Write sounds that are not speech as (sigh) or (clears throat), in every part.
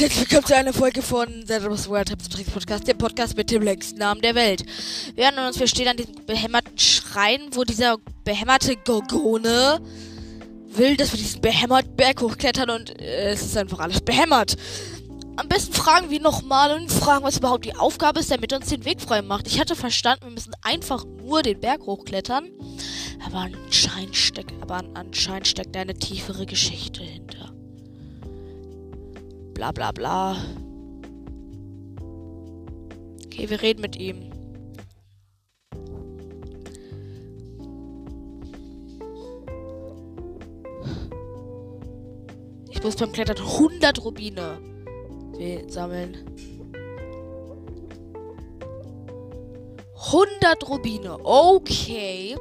herzlich willkommen zu einer Folge von Zedros World Tricks Podcast, der Podcast mit dem längsten Namen der Welt. Wir erinnern uns, wir stehen an diesem behämmerten Schrein, wo dieser behämmerte Gorgone will, dass wir diesen behämmerten Berg hochklettern und äh, es ist einfach alles behämmert. Am besten fragen wir nochmal und fragen, was überhaupt die Aufgabe ist, damit uns den Weg frei macht. Ich hatte verstanden, wir müssen einfach nur den Berg hochklettern. Aber anscheinend steckt, aber anscheinend steckt eine tiefere Geschichte hinter. Bla bla bla. Okay, wir reden mit ihm. Ich muss beim Klettern 100 Rubine sammeln. 100 Rubine. Okay.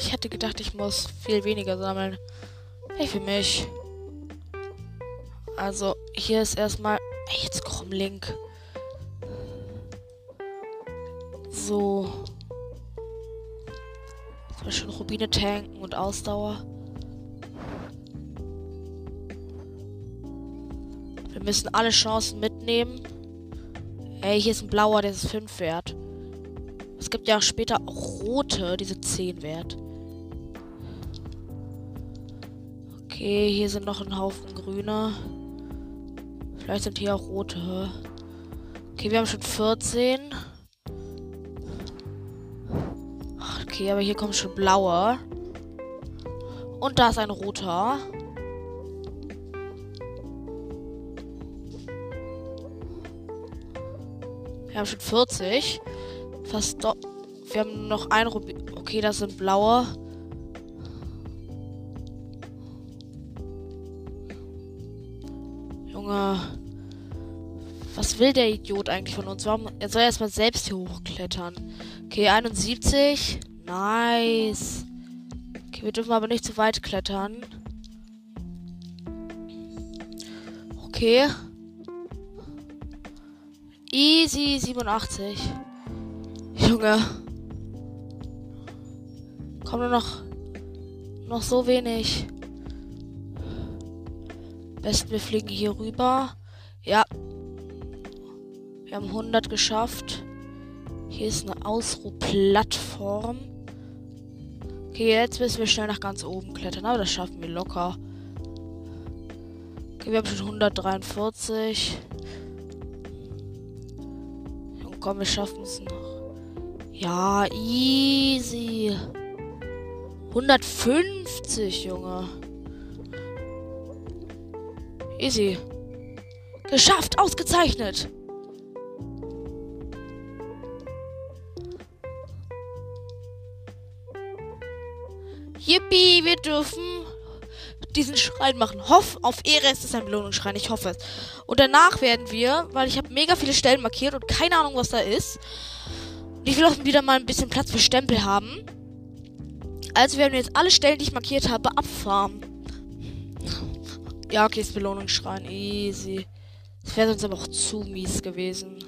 Ich hätte gedacht, ich muss viel weniger sammeln. Hey, für mich. Also, hier ist erstmal. Jetzt komm, Link. So. Soll schon Rubine tanken und Ausdauer. Wir müssen alle Chancen mitnehmen. Ey, hier ist ein blauer, der ist 5 wert. Es gibt ja auch später auch rote, diese 10 wert. Okay, hier sind noch ein Haufen grüner. Vielleicht sind hier auch rote. Okay, wir haben schon 14. Okay, aber hier kommt schon blaue. Und da ist ein roter. Wir haben schon 40. Fast doch. Wir haben noch ein Rubin. Okay, das sind blaue. Junge. Will der Idiot eigentlich von uns? Warum? Er soll erstmal selbst hier hochklettern. Okay, 71. Nice. Okay, wir dürfen aber nicht zu weit klettern. Okay. Easy 87. Junge. Komm nur noch. Noch so wenig. Besten wir fliegen hier rüber. Ja. Wir haben 100 geschafft. Hier ist eine Ausruhplattform. Okay, jetzt müssen wir schnell nach ganz oben klettern. Aber das schaffen wir locker. Okay, wir haben schon 143 komm, wir schaffen es noch. Ja, easy. 150, Junge. Easy. Geschafft, ausgezeichnet. Yippie, wir dürfen diesen Schrein machen. Hoff, auf Ehre ist es ein Belohnungsschrein. Ich hoffe es. Und danach werden wir, weil ich habe mega viele Stellen markiert und keine Ahnung, was da ist. Ich will auch wieder mal ein bisschen Platz für Stempel haben. Also werden wir jetzt alle Stellen, die ich markiert habe, abfarmen. Ja, okay, ist Belohnungsschrein. Easy. Das wäre sonst aber auch zu mies gewesen.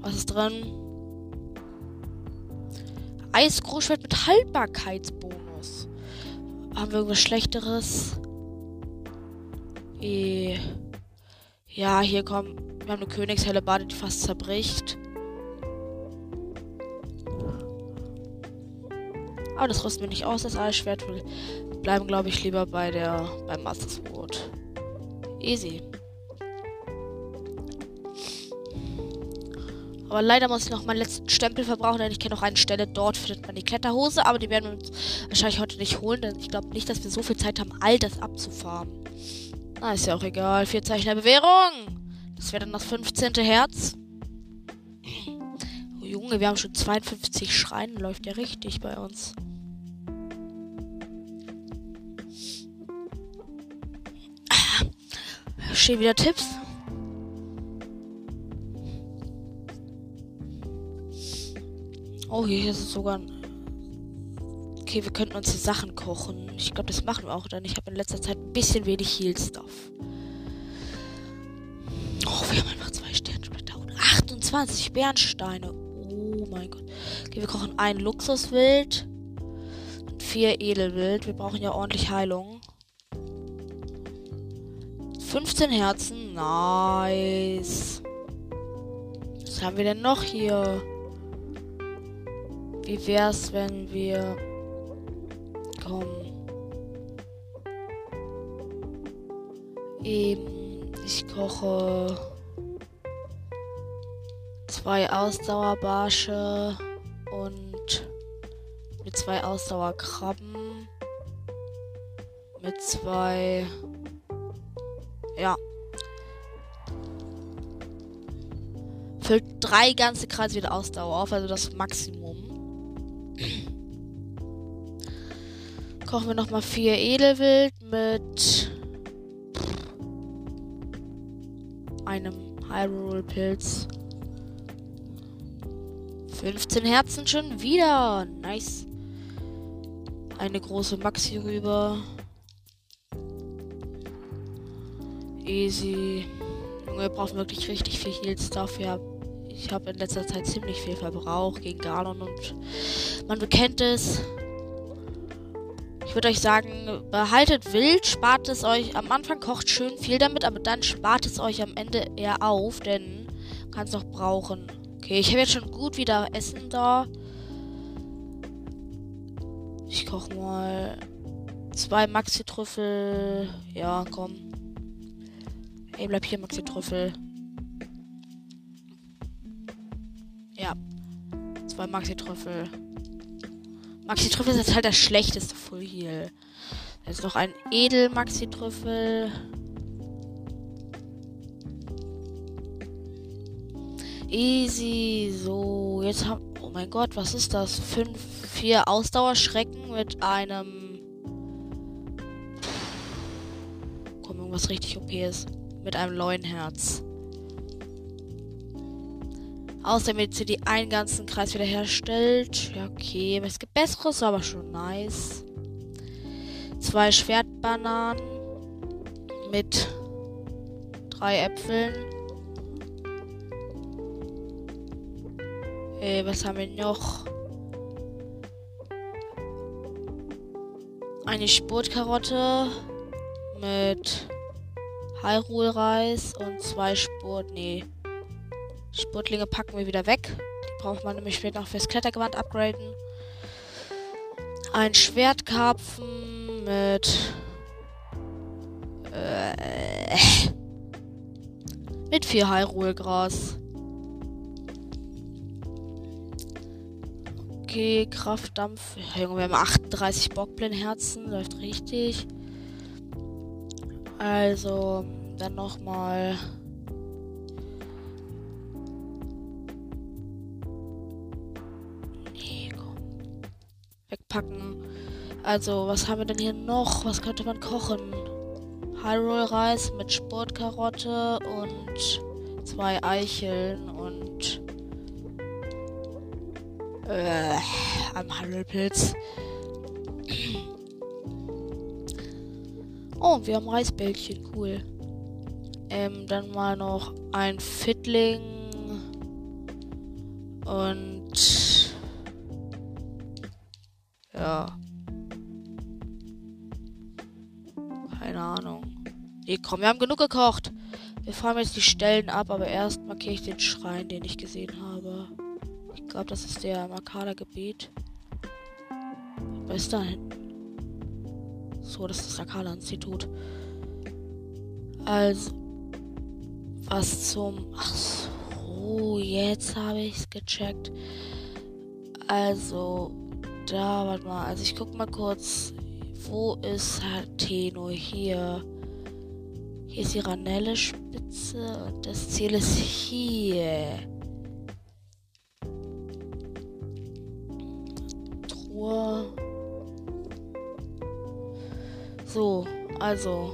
Was ist drin? Eisgroßschwert mit Haltbarkeitsbonus. Haben wir irgendwas Schlechteres? E ja, hier kommen. Wir haben eine Königshelle Bade, die fast zerbricht. Aber das rüsten wir nicht aus, das Eisschwert. Wir bleiben, glaube ich, lieber bei der beim Master Sword. Easy. Aber leider muss ich noch meinen letzten Stempel verbrauchen, denn ich kenne noch eine Stelle. Dort findet man die Kletterhose, aber die werden wir uns wahrscheinlich heute nicht holen, denn ich glaube nicht, dass wir so viel Zeit haben, all das abzufahren. Na, ist ja auch egal. Vier Zeichen der Bewährung. Das wäre dann das 15. Herz. Oh, Junge, wir haben schon 52 Schreine. Läuft ja richtig bei uns. Stehen wieder Tipps. Oh, hier ist es sogar ein. Okay, wir könnten uns die Sachen kochen. Ich glaube, das machen wir auch, denn ich habe in letzter Zeit ein bisschen wenig Heal-Stuff. Oh, wir haben einfach zwei Sternsplitter und 28 Bernsteine. Oh mein Gott. Okay, wir kochen ein Luxuswild und vier Edelwild. Wir brauchen ja ordentlich Heilung. 15 Herzen. Nice. Was haben wir denn noch hier? Wie wär's, wenn wir. Komm. Eben. Ich koche. Zwei Ausdauerbarsche. Und. Mit zwei Ausdauerkrabben. Mit zwei. Ja. Füllt drei ganze Kreise wieder Ausdauer auf, also das Maximum. Kochen wir nochmal vier Edelwild mit einem Hyrule-Pilz. 15 Herzen schon wieder. Nice. Eine große Maxi rüber. Easy. Wir brauchen wirklich richtig viel Heal-Stuff. Ja, ich habe in letzter Zeit ziemlich viel verbraucht gegen Galon und man bekennt es. Ich würde euch sagen, behaltet wild, spart es euch. Am Anfang kocht schön viel damit, aber dann spart es euch am Ende eher auf, denn man kann es noch brauchen. Okay, ich habe jetzt schon gut wieder Essen da. Ich koche mal zwei Maxi-Trüffel. Ja, komm. Ey, bleib hier, Maxi Ja. Zwei Maxi Trüffel. Maxi Trüffel ist jetzt halt das schlechteste Full Heal. Ist noch ein Edel Maxi Trüffel. Easy. So, jetzt haben. Oh mein Gott, was ist das? Fünf, vier Ausdauerschrecken mit einem. Komm, irgendwas richtig OP ist mit einem neuen Herz. Außerdem wird sie die einen ganzen Kreis wiederherstellt. Ja, okay. Es gibt besseres, aber schon nice. Zwei Schwertbananen mit drei Äpfeln. Äh, was haben wir noch? Eine Spurtkarotte mit Hyrule-Reis und zwei Spurt. Nee. Spurtlinge packen wir wieder weg. Die braucht man nämlich später noch fürs Klettergewand upgraden. Ein Schwertkarpfen mit. Äh, mit vier Hyrule-Gras. Okay, Kraftdampf. Junge, wir haben 38 Bockblin-Herzen. Läuft richtig. Also, dann nochmal. Nee, Wegpacken. Also, was haben wir denn hier noch? Was könnte man kochen? Hyrule-Reis mit Sportkarotte und zwei Eicheln und äh, einem Hyrule-Pilz. (clears throat) Oh, wir haben Reisbällchen, cool. Ähm, dann mal noch ein Fiddling. Und. Ja. Keine Ahnung. Nee, komm, wir haben genug gekocht. Wir fahren jetzt die Stellen ab, aber erst markiere ich den Schrein, den ich gesehen habe. Ich glaube, das ist der Makada-Gebiet. Was ist da hinten? So, das ist das Akala-Institut. Also, was zum. Ach so, jetzt habe ich es gecheckt. Also, da, warte mal. Also, ich guck mal kurz. Wo ist Hateno? Hier. Hier ist die Ranelle-Spitze und das Ziel ist hier. Truhe. So, also.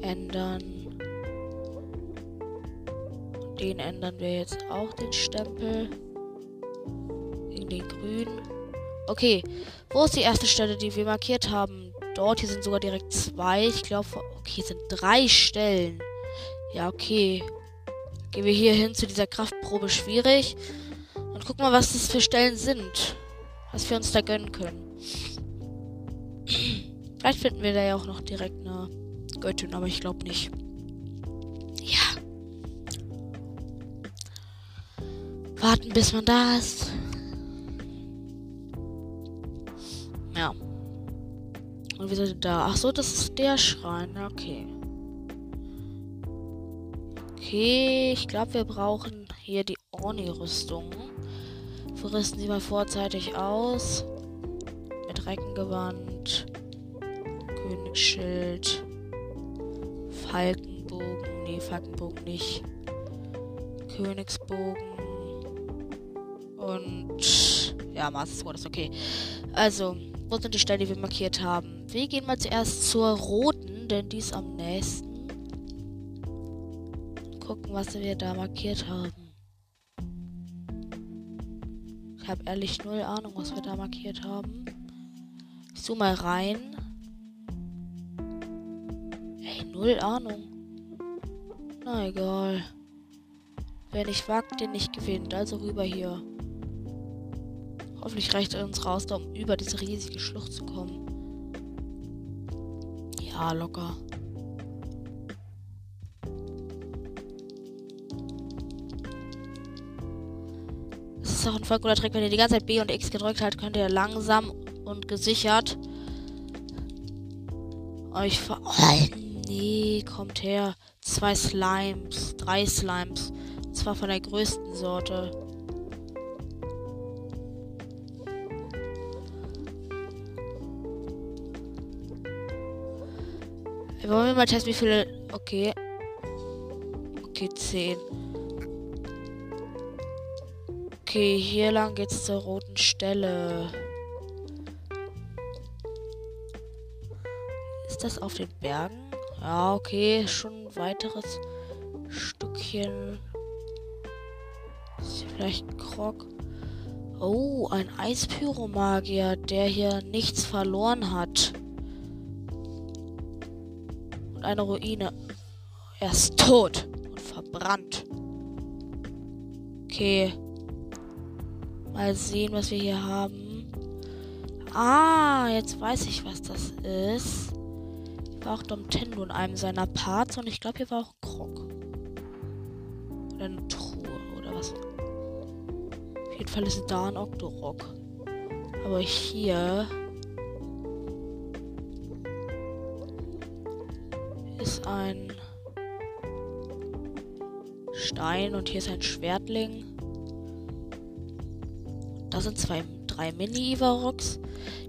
Ändern. Den ändern wir jetzt auch, den Stempel. Okay, wo ist die erste Stelle, die wir markiert haben? Dort, hier sind sogar direkt zwei. Ich glaube, okay, sind drei Stellen. Ja, okay. Gehen wir hier hin zu dieser Kraftprobe schwierig. Und gucken mal, was das für Stellen sind. Was wir uns da gönnen können. Vielleicht finden wir da ja auch noch direkt eine Göttin, aber ich glaube nicht. Ja. Warten, bis man da ist. Und wir sind da. Ach so, das ist der Schrein. Okay. Okay, ich glaube, wir brauchen hier die Orni-Rüstung. Wir rüsten sie mal vorzeitig aus. Mit Reckengewand, Königsschild, Falkenbogen. Nee, Falkenbogen nicht. Königsbogen. Und ja, Master Sword ist okay. Also, wo sind die Stellen, die wir markiert haben? Wir gehen mal zuerst zur roten, denn die ist am nächsten. Gucken, was wir da markiert haben. Ich habe ehrlich null Ahnung, was wir da markiert haben. Ich zoome mal rein. Ey, null Ahnung. Na egal. Wer nicht wagt, den nicht gewinnt. Also rüber hier. Hoffentlich reicht er uns raus, um über diese riesige Schlucht zu kommen. Ja, locker. Es ist auch ein voll guter Trick, wenn ihr die ganze Zeit B und X gedrückt habt, könnt ihr langsam und gesichert euch ver... Oh, nee, kommt her. Zwei Slimes, drei Slimes. Und zwar von der größten Sorte. Wollen wir mal testen, wie viele. Okay. Okay, 10. Okay, hier lang geht's zur roten Stelle. Ist das auf den Bergen? Ja, okay, schon ein weiteres Stückchen. Ist hier vielleicht ein Krog? Oh, ein Eispyromagier, der hier nichts verloren hat eine Ruine. Er ist tot und verbrannt. Okay. Mal sehen, was wir hier haben. Ah, jetzt weiß ich, was das ist. Hier war auch Domtendo in einem seiner Parts und ich glaube, hier war auch ein Krog. Oder eine Truhe oder was. Auf jeden Fall ist da ein Octorok. Aber hier ist ein Stein und hier ist ein Schwertling. Das sind zwei, drei Mini-Ivarox.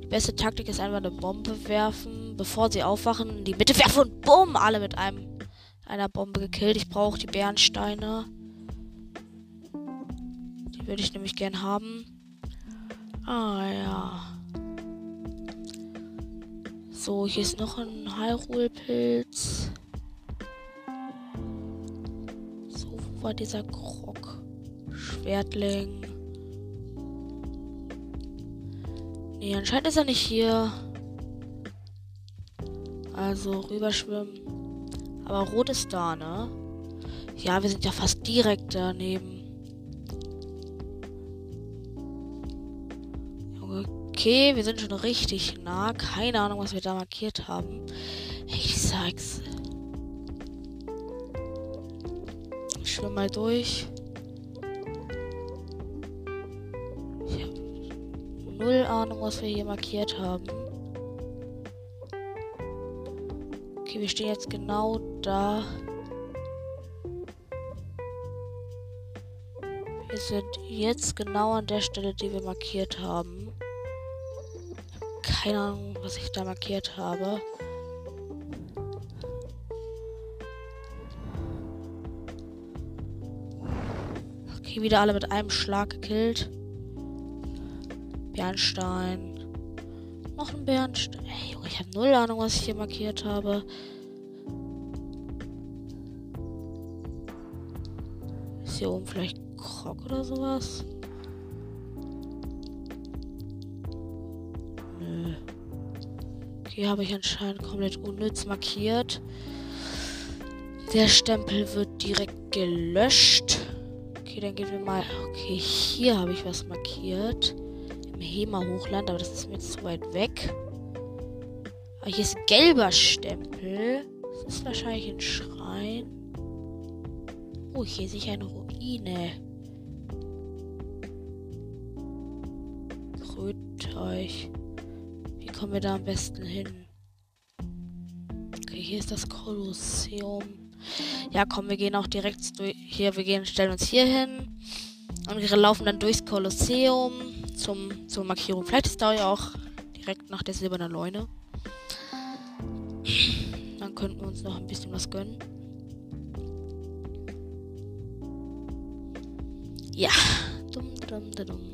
Die beste Taktik ist einfach eine Bombe werfen, bevor sie aufwachen, in die Mitte werfen und bumm, alle mit einem einer Bombe gekillt. Ich brauche die Bernsteine. Die würde ich nämlich gern haben. Ah ja. So, hier ist noch ein Hyrule-Pilz. War dieser Krog? Schwertling. Nee, anscheinend ist er nicht hier. Also rüberschwimmen. Aber rot ist da, ne? Ja, wir sind ja fast direkt daneben. Okay, wir sind schon richtig nah. Keine Ahnung, was wir da markiert haben. Ich sag's. Schwimme mal durch. Ich habe null Ahnung, was wir hier markiert haben. Okay, wir stehen jetzt genau da. Wir sind jetzt genau an der Stelle, die wir markiert haben keine Ahnung, was ich da markiert habe. Wieder alle mit einem Schlag gekillt. Bernstein. Noch ein Bernstein. Ey, Junge, ich habe null Ahnung, was ich hier markiert habe. Ist hier oben vielleicht Krog oder sowas? Hier habe ich anscheinend komplett unnütz markiert. Der Stempel wird direkt gelöscht. Okay, dann gehen wir mal. Okay, hier habe ich was markiert. Im Hema-Hochland, aber das ist mir zu weit weg. Aber hier ist ein gelber Stempel. ist wahrscheinlich ein Schrein. Oh, hier sehe ich eine Ruine. Grüßt euch. Wie kommen wir da am besten hin? Okay, hier ist das Kolosseum. Ja, komm, wir gehen auch direkt. Hier, wir gehen, stellen uns hier hin. Und wir laufen dann durchs Kolosseum zum, zur Markierung. Vielleicht ist da ja auch direkt nach der silbernen Leune. Dann könnten wir uns noch ein bisschen was gönnen. Ja. Dumm, dumm, dumm.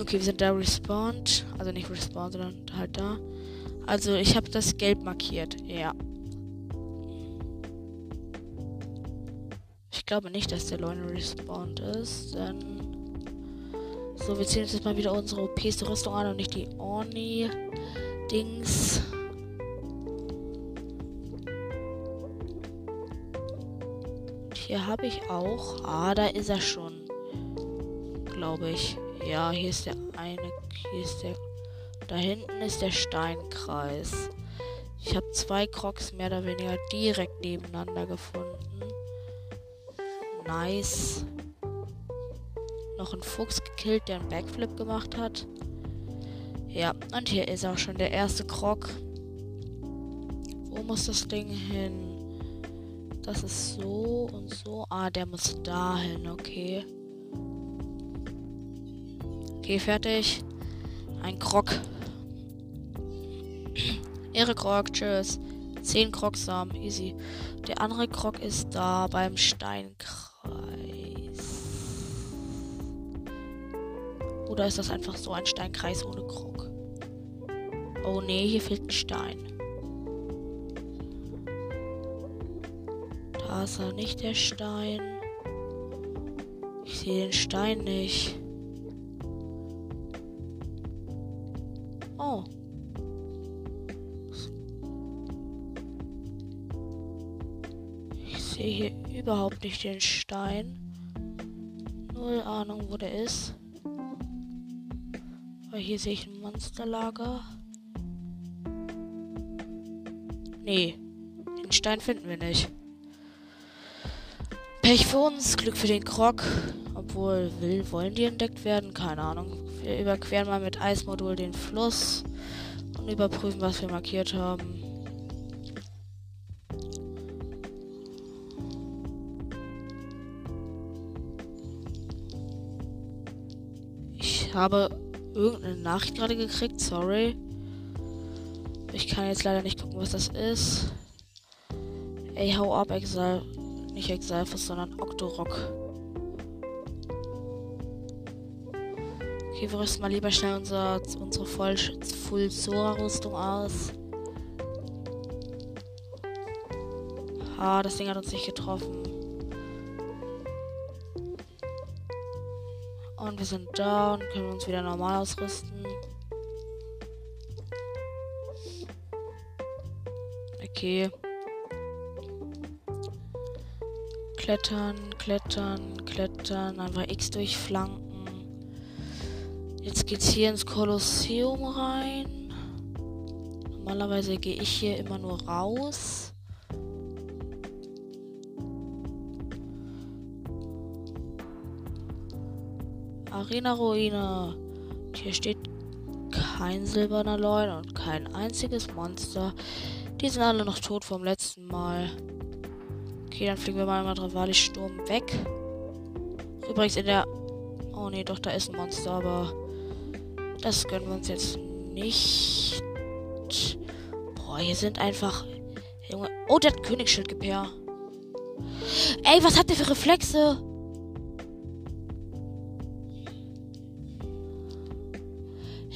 Okay, wir sind da respawned. Also nicht respawned, sondern halt da. Also ich habe das gelb markiert. Ja. Ich glaube nicht, dass der Leune respawned ist, denn... So, wir ziehen uns jetzt mal wieder unsere OPste Rüstung an und nicht die Orni-Dings. Hier habe ich auch. Ah, da ist er schon. Glaube ich. Ja, hier ist der eine. Hier ist der. Da hinten ist der Steinkreis. Ich habe zwei Crocs mehr oder weniger direkt nebeneinander gefunden. Nice. Noch ein Fuchs gekillt, der einen Backflip gemacht hat. Ja, und hier ist auch schon der erste Krog. Wo muss das Ding hin? Das ist so und so. Ah, der muss dahin, okay. Okay, fertig. Ein Krog. Ihre Krog, tschüss. Zehn Krogsamen, easy. Der andere Krog ist da beim Steinkreis. Oder ist das einfach so ein Steinkreis ohne Krog? Oh nee, hier fehlt ein Stein. Da ist er nicht der Stein. Ich sehe den Stein nicht. Überhaupt nicht den Stein. Null Ahnung, wo der ist. Aber hier sehe ich ein Monsterlager. Nee, den Stein finden wir nicht. Pech für uns, Glück für den Krog. Obwohl, will, wollen die entdeckt werden? Keine Ahnung. Wir überqueren mal mit Eismodul den Fluss und überprüfen, was wir markiert haben. Habe irgendeine Nachricht gerade gekriegt, sorry. Ich kann jetzt leider nicht gucken, was das ist. Ey, hau ab, Exile. Nicht Exalfus, sondern Octorok. Okay, wir rüsten mal lieber schnell unser, unsere Voll Full Sora-Rüstung aus. Ah, das Ding hat uns nicht getroffen. Wir sind da und können uns wieder normal ausrüsten. Okay. Klettern, klettern, klettern. Einfach X durchflanken. Jetzt geht's hier ins Kolosseum rein. Normalerweise gehe ich hier immer nur raus. Arena-Ruine. Hier steht kein silberner Leun und kein einziges Monster. Die sind alle noch tot vom letzten Mal. Okay, dann fliegen wir mal mal Dravalis Sturm weg. Übrigens in der. Oh nee, doch, da ist ein Monster, aber. Das gönnen wir uns jetzt nicht. Boah, hier sind einfach. Junge. Oh, der hat Königsschild. Ey, was hat der für Reflexe?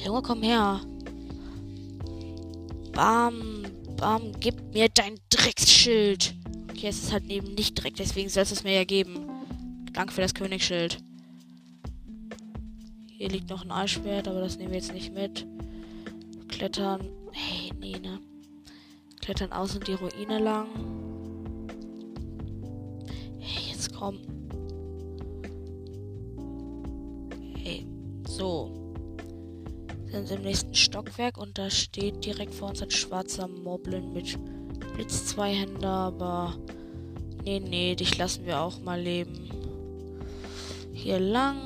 Junge, komm her. Bam, bam, gib mir dein Drecksschild. Okay, es ist halt eben nicht direkt, deswegen soll es mir ja geben. Danke für das Königsschild. Hier liegt noch ein Eisschwert, aber das nehmen wir jetzt nicht mit. Klettern. Hey, nee, ne? Klettern außen die Ruine lang. Hey, jetzt komm. Hey, so. Sind im nächsten Stockwerk und da steht direkt vor uns ein schwarzer Moblin mit Blitz-Zweihänder, aber nee, nee, dich lassen wir auch mal leben. Hier lang.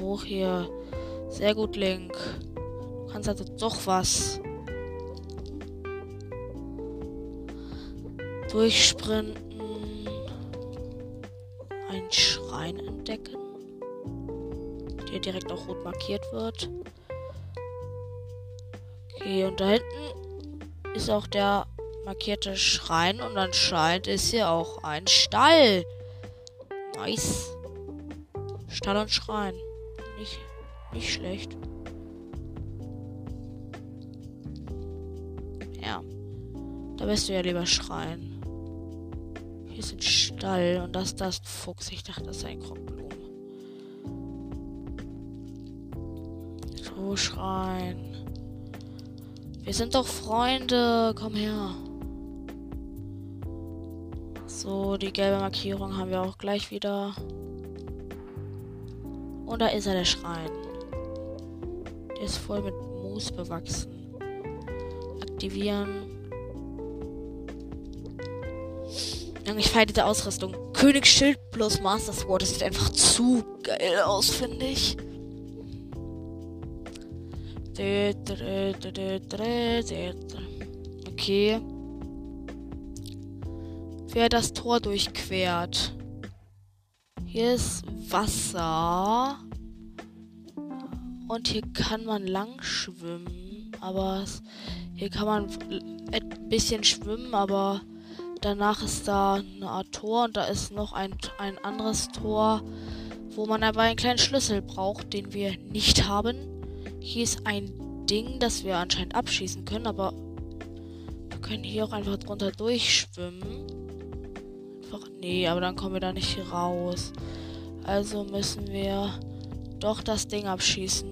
Hoch hier. Sehr gut, Link. Du kannst also doch was. Durchsprinten. Entdecken. Der direkt auch rot markiert wird. Okay, und da hinten ist auch der markierte Schrein. Und anscheinend ist hier auch ein Stall. Nice. Stall und Schrein. Nicht, nicht schlecht. Ja. Da wirst du ja lieber schreien. Ist ein Stall und das, das Fuchs. Ich dachte, das ist ein Krockblumen. So schreien. Wir sind doch Freunde. Komm her. So, die gelbe Markierung haben wir auch gleich wieder. Und da ist er, der Schrein. Der ist voll mit Moos bewachsen. Aktivieren. Ich feiere diese Ausrüstung. Königsschild plus Master Sword. Das sieht einfach zu geil aus, finde ich. Okay. Wer das Tor durchquert. Hier ist Wasser. Und hier kann man lang schwimmen. Aber hier kann man ein bisschen schwimmen, aber Danach ist da eine Art Tor und da ist noch ein, ein anderes Tor, wo man aber einen kleinen Schlüssel braucht, den wir nicht haben. Hier ist ein Ding, das wir anscheinend abschießen können, aber wir können hier auch einfach drunter durchschwimmen. Einfach, nee, aber dann kommen wir da nicht raus. Also müssen wir doch das Ding abschießen.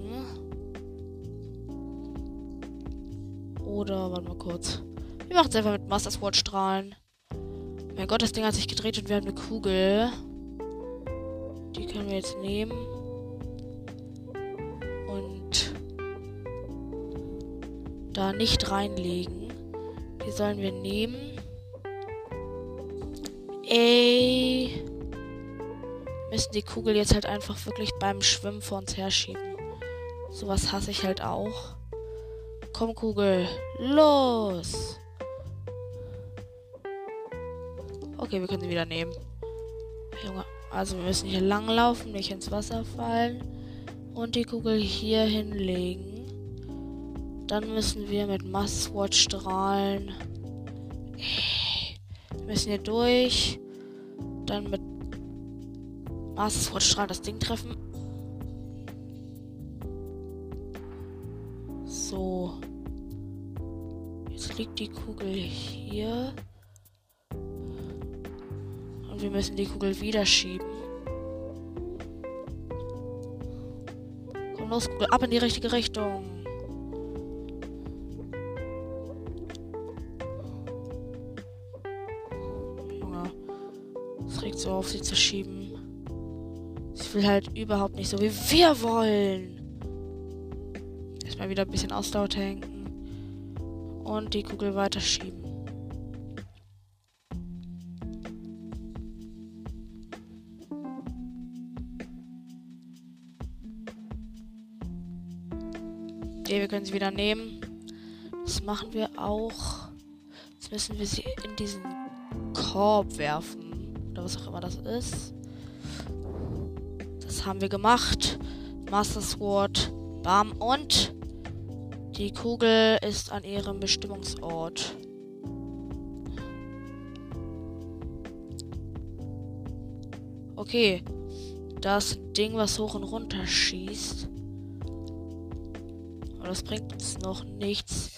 Oder, warte mal kurz. Wir machen es einfach mit Master Sword Strahlen. Mein Gott, das Ding hat sich gedreht und wir haben eine Kugel. Die können wir jetzt nehmen. Und da nicht reinlegen. Die sollen wir nehmen. Ey. Müssen die Kugel jetzt halt einfach wirklich beim Schwimmen vor uns herschieben. Sowas hasse ich halt auch. Komm, Kugel. Los! Okay, wir können sie wieder nehmen. Junge, also wir müssen hier langlaufen, nicht ins Wasser fallen. Und die Kugel hier hinlegen. Dann müssen wir mit Masswatch strahlen. Wir müssen hier durch. Dann mit Masswatch strahlen das Ding treffen. So. Jetzt liegt die Kugel hier. Und wir müssen die Kugel wieder schieben. Komm los, Kugel, ab in die richtige Richtung. Junge, es regt so auf, sie zu schieben. Sie will halt überhaupt nicht so, wie wir wollen. Erstmal wieder ein bisschen Ausdauer tanken. Und die Kugel weiter schieben. Okay, wir können sie wieder nehmen. Das machen wir auch. Jetzt müssen wir sie in diesen Korb werfen. Oder was auch immer das ist. Das haben wir gemacht. Master Sword. Bam. Und die Kugel ist an ihrem Bestimmungsort. Okay. Das Ding, was hoch und runter schießt aber das bringt uns noch nichts.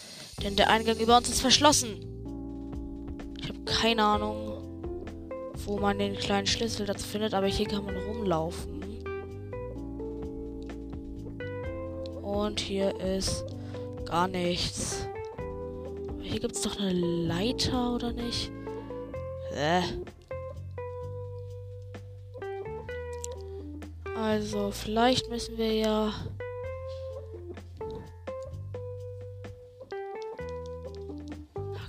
Denn der Eingang über uns ist verschlossen. Ich habe keine Ahnung, wo man den kleinen Schlüssel dazu findet, aber hier kann man rumlaufen. Und hier ist gar nichts. Hier gibt es doch eine Leiter, oder nicht? Äh. Also, vielleicht müssen wir ja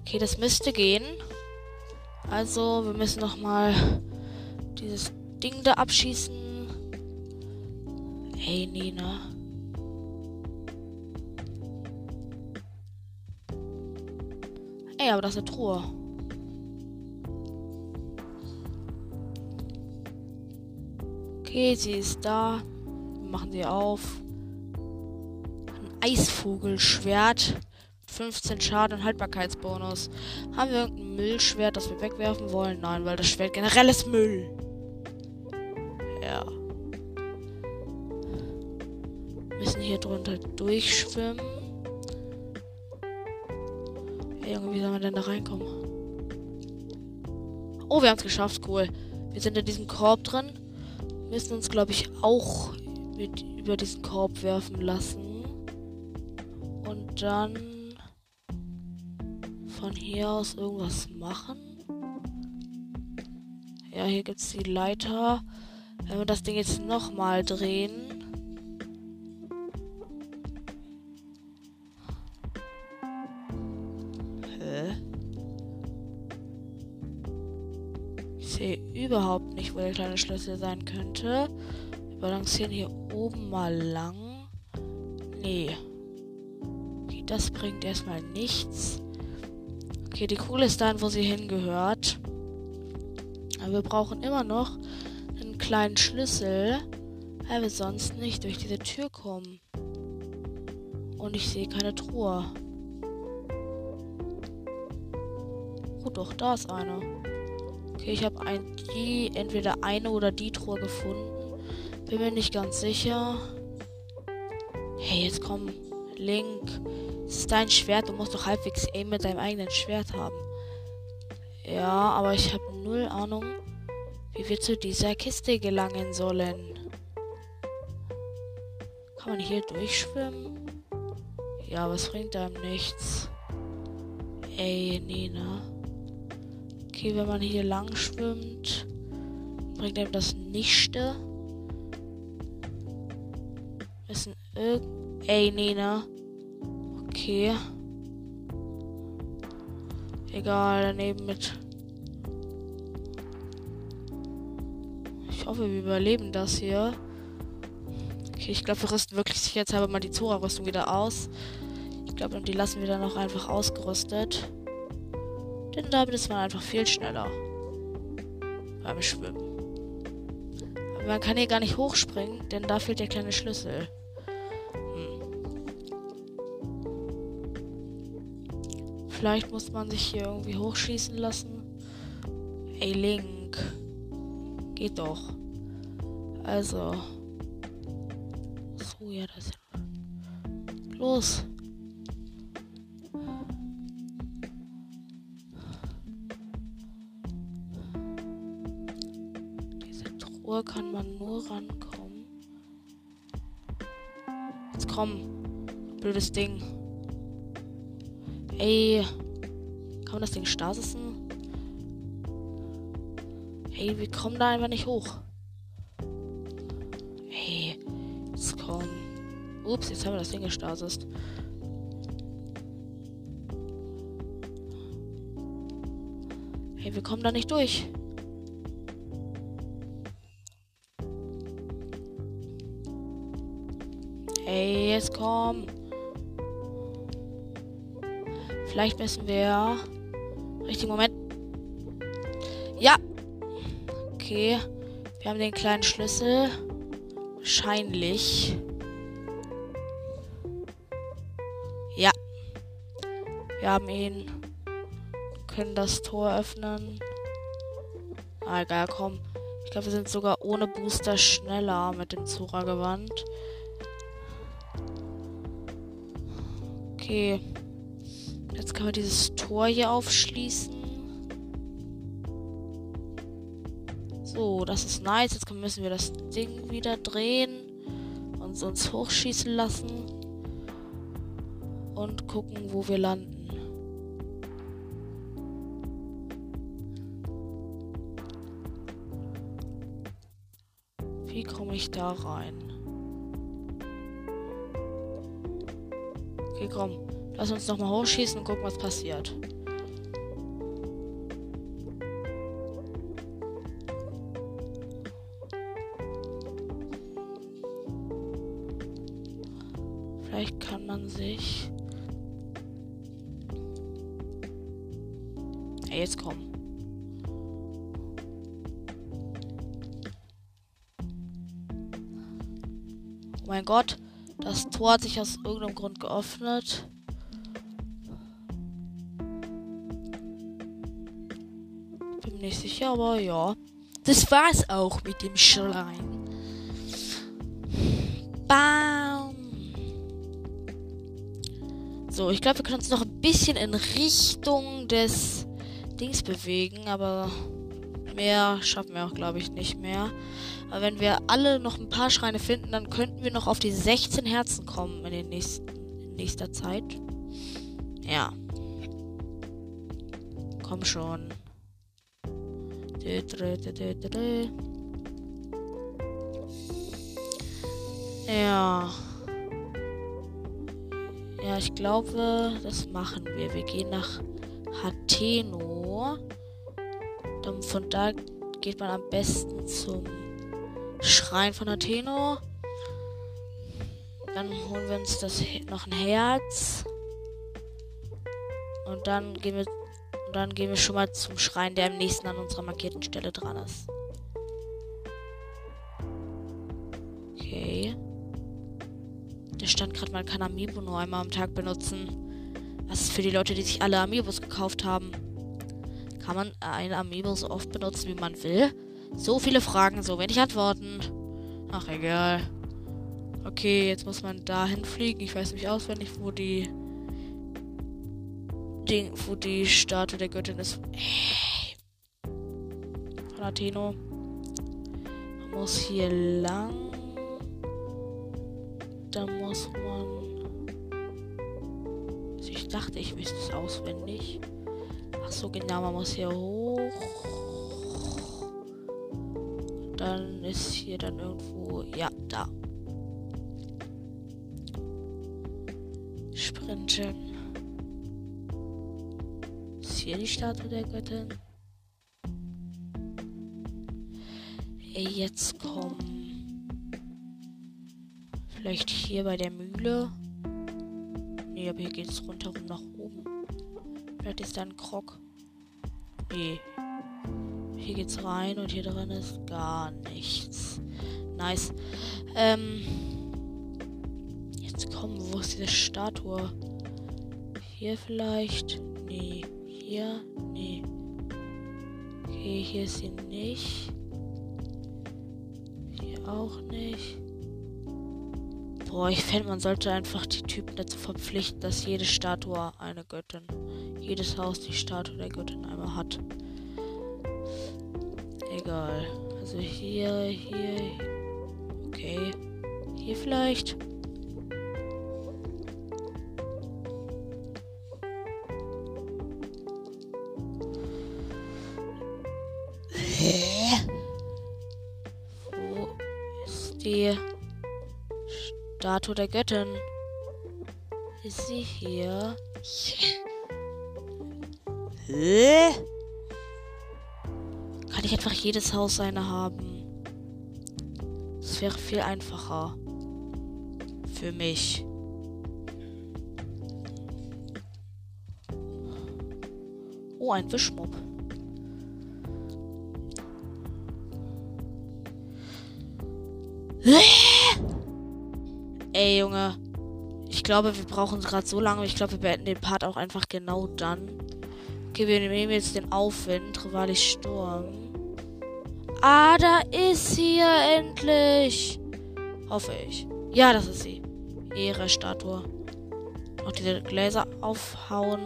Okay, das müsste gehen. Also, wir müssen noch mal dieses Ding da abschießen. Hey, Nina. Ey, aber das ist eine Truhe. Okay, sie ist da. Wir machen sie auf. Ein Eisvogelschwert. 15 Schaden und Haltbarkeitsbonus. Haben wir irgendein Müllschwert, das wir wegwerfen wollen? Nein, weil das Schwert generell ist Müll. Ja. Müssen hier drunter durchschwimmen. Irgendwie soll man denn da reinkommen? Oh, wir haben es geschafft. Cool. Wir sind in diesem Korb drin müssen uns, glaube ich, auch mit über diesen Korb werfen lassen. Und dann von hier aus irgendwas machen. Ja, hier gibt es die Leiter. Wenn wir das Ding jetzt nochmal drehen. Hä? Ich sehe überhaupt nicht, wo der kleine Schlüssel sein könnte. Wir balancieren hier oben mal lang. Nee. Okay, das bringt erstmal nichts. Okay, die Kugel ist da, wo sie hingehört. Aber wir brauchen immer noch einen kleinen Schlüssel, weil wir sonst nicht durch diese Tür kommen. Und ich sehe keine Truhe. Oh doch, da ist eine. Okay, ich habe ein, die, entweder eine oder die Truhe gefunden. Bin mir nicht ganz sicher. Hey, jetzt komm, Link. Es ist dein Schwert, du musst doch halbwegs Aim mit deinem eigenen Schwert haben. Ja, aber ich habe null Ahnung, wie wir zu dieser Kiste gelangen sollen. Kann man hier durchschwimmen? Ja, was bringt einem nichts. Ey, Nina. Okay, wenn man hier lang schwimmt, bringt einem das nichte. Müssen irgend. Ey, Nina. Okay. Egal, daneben mit. Ich hoffe, wir überleben das hier. Okay, ich glaube, wir rüsten wirklich sich jetzt aber mal die Zora-Rüstung wieder aus. Ich glaube, die lassen wir dann noch einfach ausgerüstet. Denn damit ist man einfach viel schneller. Beim Schwimmen. Aber man kann hier gar nicht hochspringen, denn da fehlt der kleine Schlüssel. Vielleicht muss man sich hier irgendwie hochschießen lassen. Ey, Link. Geht doch. Also. So, ja, das. Los. Uhr kann man nur rankommen. Jetzt komm. Blödes Ding. Ey. Kann man das Ding stasissen? Ey, wir kommen da einfach nicht hoch. Ey. Jetzt komm. Ups, jetzt haben wir das Ding gestasist. Hey, wir kommen da nicht durch. Ey, jetzt komm. Vielleicht müssen wir. Richtig, Moment. Ja. Okay. Wir haben den kleinen Schlüssel. Wahrscheinlich. Ja. Wir haben ihn. Können das Tor öffnen. Ah, egal, komm. Ich glaube, wir sind sogar ohne Booster schneller mit dem Zora-Gewand. Okay. Jetzt kann man dieses Tor hier aufschließen. So, das ist nice. Jetzt müssen wir das Ding wieder drehen und uns hochschießen lassen. Und gucken, wo wir landen. Wie komme nicht da rein. Okay, komm. Lass uns nochmal hochschießen und gucken, was passiert. Vielleicht kann man sich. Ey, jetzt komm. Oh mein Gott, das Tor hat sich aus irgendeinem Grund geöffnet. Aber ja. Das war's auch mit dem Schrein. Bam. So, ich glaube, wir können uns noch ein bisschen in Richtung des Dings bewegen, aber mehr schaffen wir auch, glaube ich, nicht mehr. Aber wenn wir alle noch ein paar Schreine finden, dann könnten wir noch auf die 16 Herzen kommen in, den nächsten, in nächster Zeit. Ja. Komm schon. Ja. Ja, ich glaube, das machen wir. Wir gehen nach Hateno. Dann von da geht man am besten zum Schrein von Atheno. Dann holen wir uns das noch ein Herz. Und dann gehen wir und dann gehen wir schon mal zum Schrein, der am nächsten an unserer markierten Stelle dran ist. Okay. Der stand gerade, man kann Amiibo nur einmal am Tag benutzen. Das ist für die Leute, die sich alle Amiibos gekauft haben. Kann man ein Amiibo so oft benutzen, wie man will? So viele Fragen, so wenig Antworten. Ach, egal. Okay, jetzt muss man dahin fliegen. Ich weiß nicht auswendig, wo die. Ding, wo die Statue der Göttin ist. Hey. Atheno. Man muss hier lang. Da muss man. Also ich dachte, ich wüsste es auswendig. Ach so, genau, man muss hier hoch dann ist hier dann irgendwo. Ja, da. Sprinten. Hier die Statue der Göttin? Jetzt kommen. Vielleicht hier bei der Mühle. Nee, aber hier geht es rundherum nach oben. Vielleicht ist da ein Krog. Nee, hier geht's rein und hier drin ist gar nichts. Nice. Ähm. Jetzt kommen, wo ist diese Statue? Hier vielleicht? Hier? Nee. Okay, hier ist sie nicht. Hier auch nicht. Boah, ich fände, man sollte einfach die Typen dazu verpflichten, dass jede Statue eine Göttin, jedes Haus die Statue der Göttin einmal hat egal. Also hier, hier. Okay. Hier vielleicht. Statue der Göttin? Ist sie hier? Hä? Kann ich einfach jedes Haus eine haben. Das wäre viel einfacher. Für mich. Oh, ein Wischmob. Junge. Ich glaube, wir brauchen es gerade so lange. Ich glaube, wir beenden den Part auch einfach genau dann. Okay, wir nehmen jetzt den Aufwind. Rivalis Sturm. Ah, da ist sie endlich. Hoffe ich. Ja, das ist sie. Ihre Statue. Noch diese Gläser aufhauen.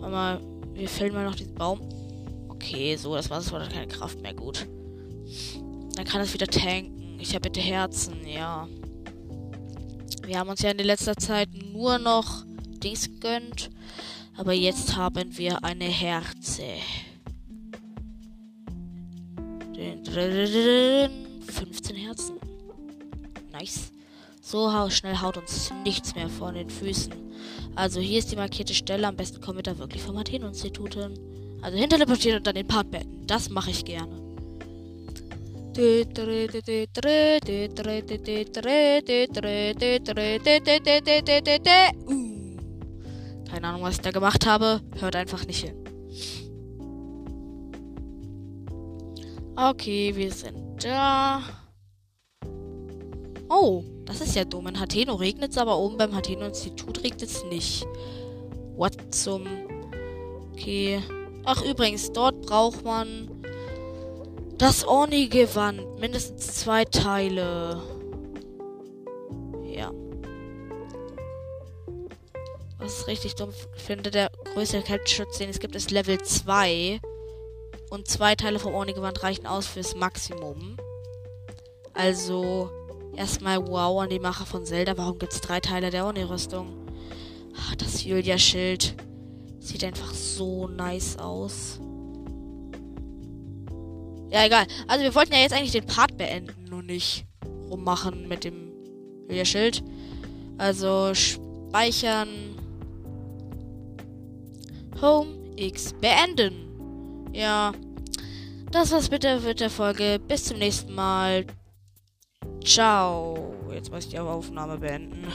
Mal, wir fällen mal noch diesen Baum. Okay, so, das war das war keine Kraft mehr. Gut. Dann kann es wieder tanken. Ich habe bitte Herzen, ja. Wir haben uns ja in letzter Zeit nur noch Dings gegönnt. Aber jetzt haben wir eine Herze. 15 Herzen. Nice. So schnell haut uns nichts mehr vor den Füßen. Also hier ist die markierte Stelle. Am besten kommen wir da wirklich vom Athen-Institut hin. Also hinterleportieren und dann den Part beenden. Das mache ich gerne. Keine Ahnung, was ich da gemacht habe. Hört einfach nicht hin. Okay, wir sind da. Oh, das ist ja dumm. In Hateno regnet es, aber oben beim Hateno-Institut regnet es nicht. What zum... Okay. Ach, übrigens, dort braucht man das Orni-Gewand. Mindestens zwei Teile. Ja. Was ich richtig dumm finde, der größte Kälteschutz, den es gibt, ist Level 2. Und zwei Teile vom Orni-Gewand reichen aus fürs Maximum. Also, erstmal wow an die Macher von Zelda. Warum gibt es drei Teile der Orni-Rüstung? Ah, das Julia-Schild sieht einfach so nice aus. Ja, egal. Also, wir wollten ja jetzt eigentlich den Part beenden und nicht rummachen mit dem Julia-Schild. Also, speichern. Home X beenden. Ja, das war's bitte mit der Folge. Bis zum nächsten Mal. Ciao. Jetzt muss ich die Aufnahme beenden.